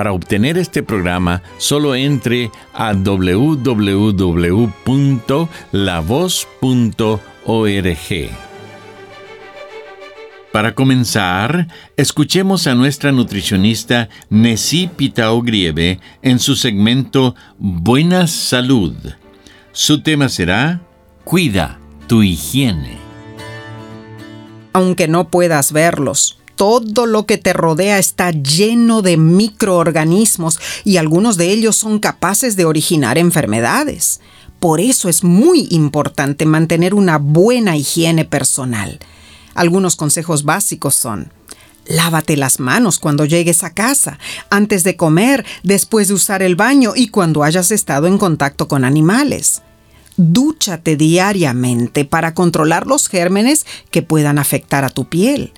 Para obtener este programa, solo entre a www.lavoz.org. Para comenzar, escuchemos a nuestra nutricionista Nessie Pitao Grieve en su segmento Buena Salud. Su tema será Cuida tu higiene. Aunque no puedas verlos, todo lo que te rodea está lleno de microorganismos y algunos de ellos son capaces de originar enfermedades. Por eso es muy importante mantener una buena higiene personal. Algunos consejos básicos son Lávate las manos cuando llegues a casa, antes de comer, después de usar el baño y cuando hayas estado en contacto con animales. Dúchate diariamente para controlar los gérmenes que puedan afectar a tu piel.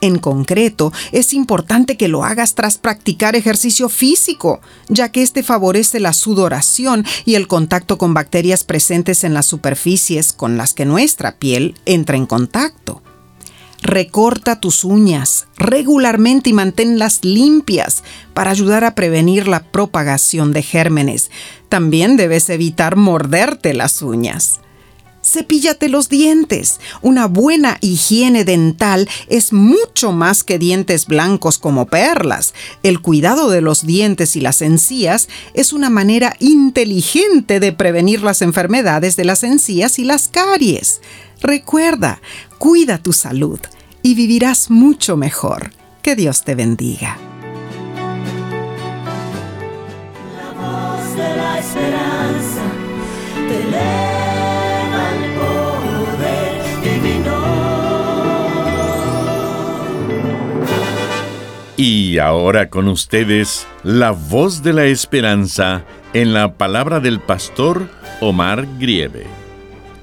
En concreto, es importante que lo hagas tras practicar ejercicio físico, ya que este favorece la sudoración y el contacto con bacterias presentes en las superficies con las que nuestra piel entra en contacto. Recorta tus uñas regularmente y manténlas limpias para ayudar a prevenir la propagación de gérmenes. También debes evitar morderte las uñas. Cepíllate los dientes. Una buena higiene dental es mucho más que dientes blancos como perlas. El cuidado de los dientes y las encías es una manera inteligente de prevenir las enfermedades de las encías y las caries. Recuerda, cuida tu salud y vivirás mucho mejor. Que Dios te bendiga. La voz de la esperanza te Y ahora con ustedes, la voz de la esperanza en la palabra del pastor Omar Grieve.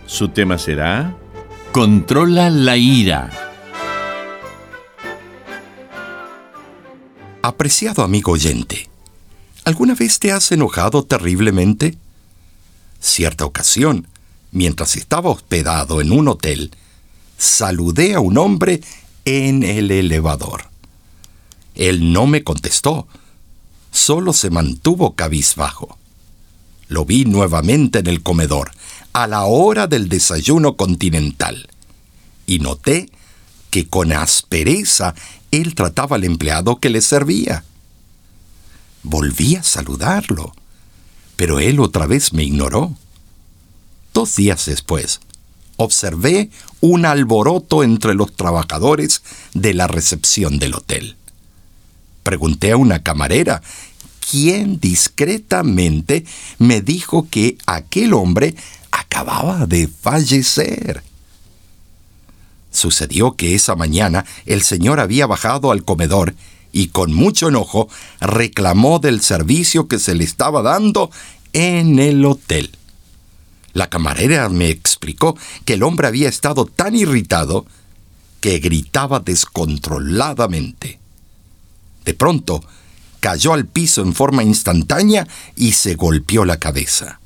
Su tema será Controla la ira. Apreciado amigo oyente, ¿alguna vez te has enojado terriblemente? Cierta ocasión, mientras estaba hospedado en un hotel, saludé a un hombre en el elevador. Él no me contestó, solo se mantuvo cabizbajo. Lo vi nuevamente en el comedor, a la hora del desayuno continental, y noté que con aspereza él trataba al empleado que le servía. Volví a saludarlo, pero él otra vez me ignoró. Dos días después, observé un alboroto entre los trabajadores de la recepción del hotel pregunté a una camarera, quien discretamente me dijo que aquel hombre acababa de fallecer. Sucedió que esa mañana el señor había bajado al comedor y con mucho enojo reclamó del servicio que se le estaba dando en el hotel. La camarera me explicó que el hombre había estado tan irritado que gritaba descontroladamente. De pronto, cayó al piso en forma instantánea y se golpeó la cabeza.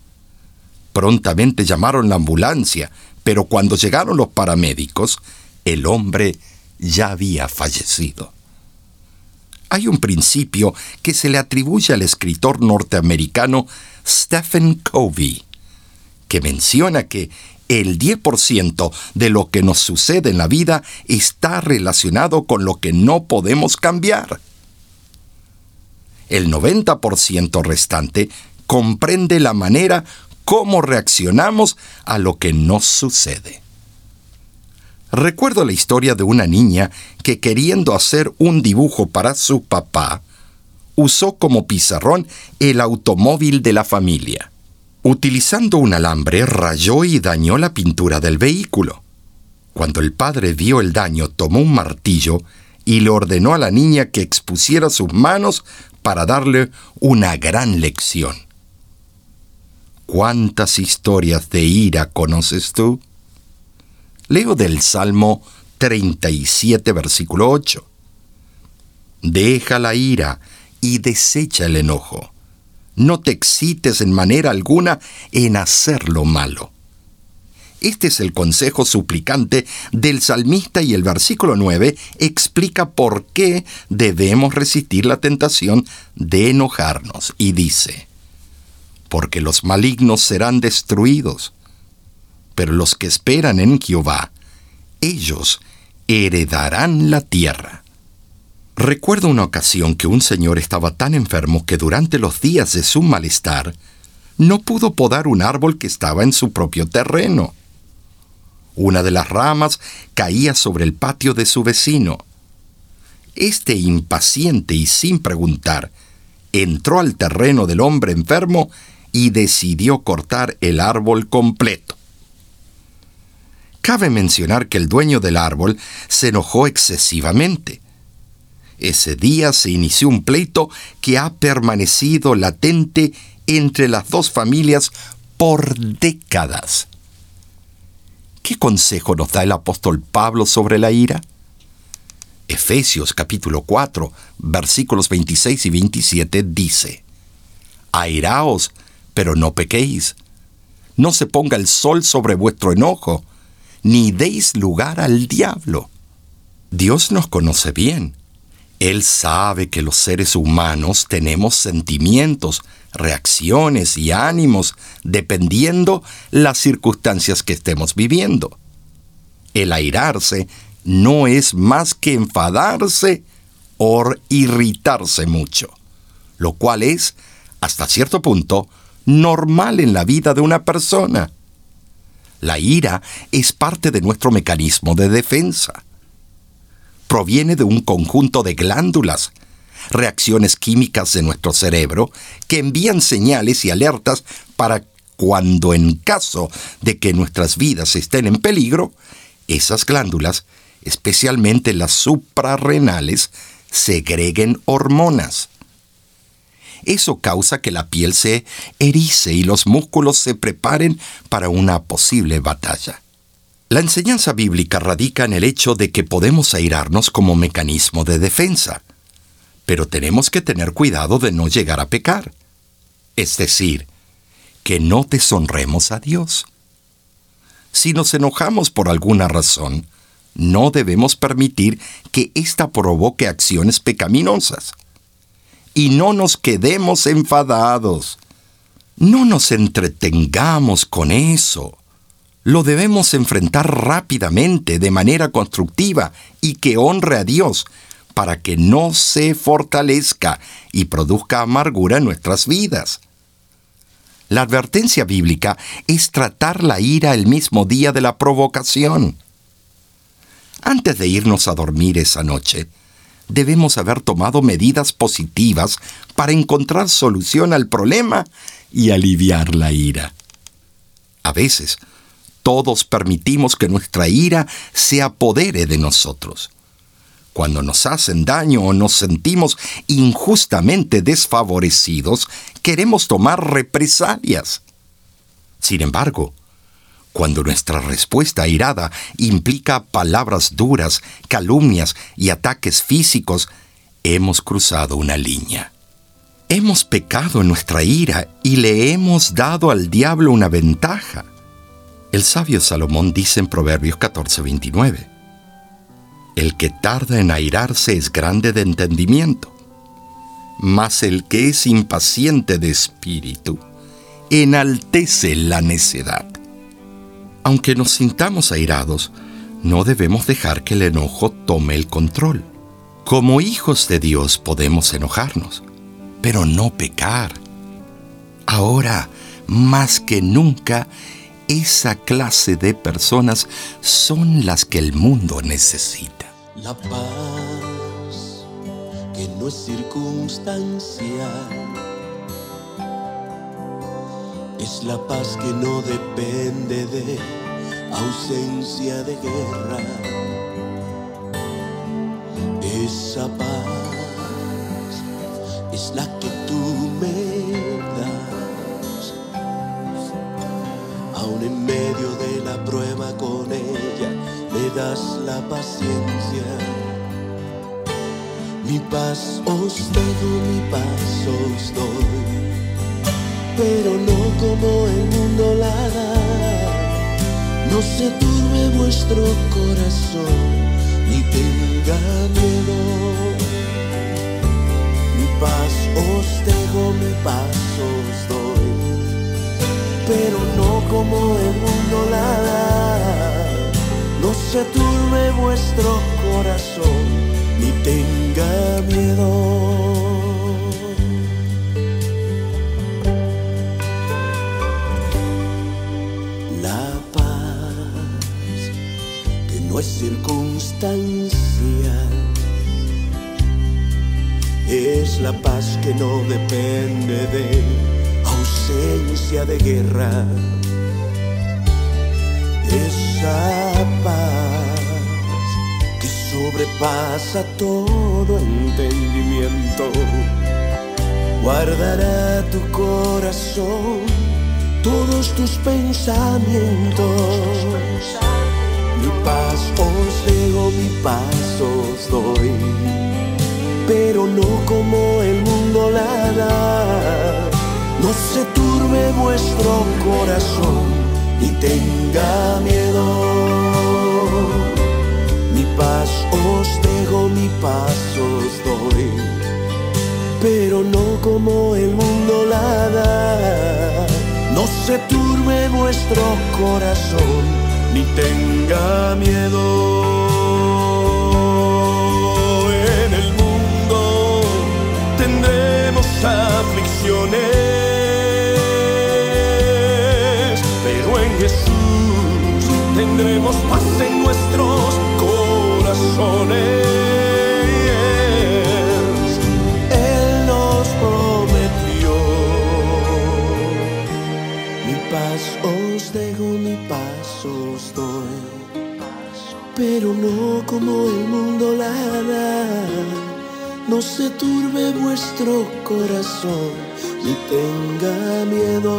Prontamente llamaron la ambulancia, pero cuando llegaron los paramédicos, el hombre ya había fallecido. Hay un principio que se le atribuye al escritor norteamericano Stephen Covey, que menciona que el 10% de lo que nos sucede en la vida está relacionado con lo que no podemos cambiar. El 90% restante comprende la manera cómo reaccionamos a lo que nos sucede. Recuerdo la historia de una niña que queriendo hacer un dibujo para su papá, usó como pizarrón el automóvil de la familia. Utilizando un alambre, rayó y dañó la pintura del vehículo. Cuando el padre vio el daño, tomó un martillo y le ordenó a la niña que expusiera sus manos para darle una gran lección. ¿Cuántas historias de ira conoces tú? Leo del Salmo 37, versículo 8. Deja la ira y desecha el enojo. No te excites en manera alguna en hacer lo malo. Este es el consejo suplicante del salmista y el versículo 9 explica por qué debemos resistir la tentación de enojarnos y dice, porque los malignos serán destruidos, pero los que esperan en Jehová, ellos heredarán la tierra. Recuerdo una ocasión que un señor estaba tan enfermo que durante los días de su malestar no pudo podar un árbol que estaba en su propio terreno. Una de las ramas caía sobre el patio de su vecino. Este impaciente y sin preguntar, entró al terreno del hombre enfermo y decidió cortar el árbol completo. Cabe mencionar que el dueño del árbol se enojó excesivamente ese día se inició un pleito que ha permanecido latente entre las dos familias por décadas. ¿Qué consejo nos da el apóstol Pablo sobre la ira? Efesios capítulo 4, versículos 26 y 27 dice, Airaos, pero no pequéis. No se ponga el sol sobre vuestro enojo, ni deis lugar al diablo. Dios nos conoce bien él sabe que los seres humanos tenemos sentimientos, reacciones y ánimos dependiendo las circunstancias que estemos viviendo. El airarse no es más que enfadarse o irritarse mucho, lo cual es, hasta cierto punto, normal en la vida de una persona. La ira es parte de nuestro mecanismo de defensa proviene de un conjunto de glándulas, reacciones químicas de nuestro cerebro que envían señales y alertas para cuando en caso de que nuestras vidas estén en peligro, esas glándulas, especialmente las suprarrenales, segreguen hormonas. Eso causa que la piel se erice y los músculos se preparen para una posible batalla. La enseñanza bíblica radica en el hecho de que podemos airarnos como mecanismo de defensa, pero tenemos que tener cuidado de no llegar a pecar, es decir, que no deshonremos a Dios. Si nos enojamos por alguna razón, no debemos permitir que ésta provoque acciones pecaminosas. Y no nos quedemos enfadados. No nos entretengamos con eso lo debemos enfrentar rápidamente, de manera constructiva y que honre a Dios, para que no se fortalezca y produzca amargura en nuestras vidas. La advertencia bíblica es tratar la ira el mismo día de la provocación. Antes de irnos a dormir esa noche, debemos haber tomado medidas positivas para encontrar solución al problema y aliviar la ira. A veces, todos permitimos que nuestra ira se apodere de nosotros. Cuando nos hacen daño o nos sentimos injustamente desfavorecidos, queremos tomar represalias. Sin embargo, cuando nuestra respuesta irada implica palabras duras, calumnias y ataques físicos, hemos cruzado una línea. Hemos pecado en nuestra ira y le hemos dado al diablo una ventaja. El sabio Salomón dice en Proverbios 14:29, El que tarda en airarse es grande de entendimiento, mas el que es impaciente de espíritu enaltece la necedad. Aunque nos sintamos airados, no debemos dejar que el enojo tome el control. Como hijos de Dios podemos enojarnos, pero no pecar. Ahora, más que nunca, esa clase de personas son las que el mundo necesita. La paz que no es circunstancial es la paz que no depende de ausencia de guerra. Esa paz es la que tú me medio de la prueba con ella, me das la paciencia. Mi paz os dejo, mi paz os doy, pero no como el mundo la da. No se turbe vuestro corazón, ni tenga miedo. Mi paz os dejo, mi paz os doy, pero no como el mundo la. No se turbe vuestro corazón, ni tenga miedo. La paz que no es circunstancial es la paz que no depende de de guerra. Esa paz que sobrepasa todo entendimiento guardará tu corazón, todos tus pensamientos. Mi paz os dejo, mi paz os doy, pero no como el mundo la da. No se turbe vuestro corazón, ni tenga miedo. Mi paz os dejo, mi paz os doy pero no como el mundo la da. No se turbe vuestro corazón, ni tenga miedo. En el mundo tendremos pero en Jesús tendremos paz en nuestros corazones. Él nos prometió, mi paz os dejo, mi paz os doy, pero no como el mundo la da. No se turbe vuestro corazón, ni tenga miedo.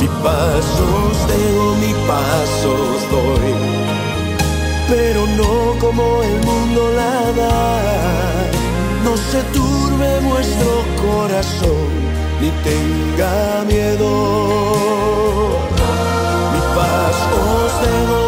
Mi paz os dejo, mi paz os doy pero no como el mundo la da. No se turbe vuestro corazón, ni tenga miedo. Mi paz os dejo,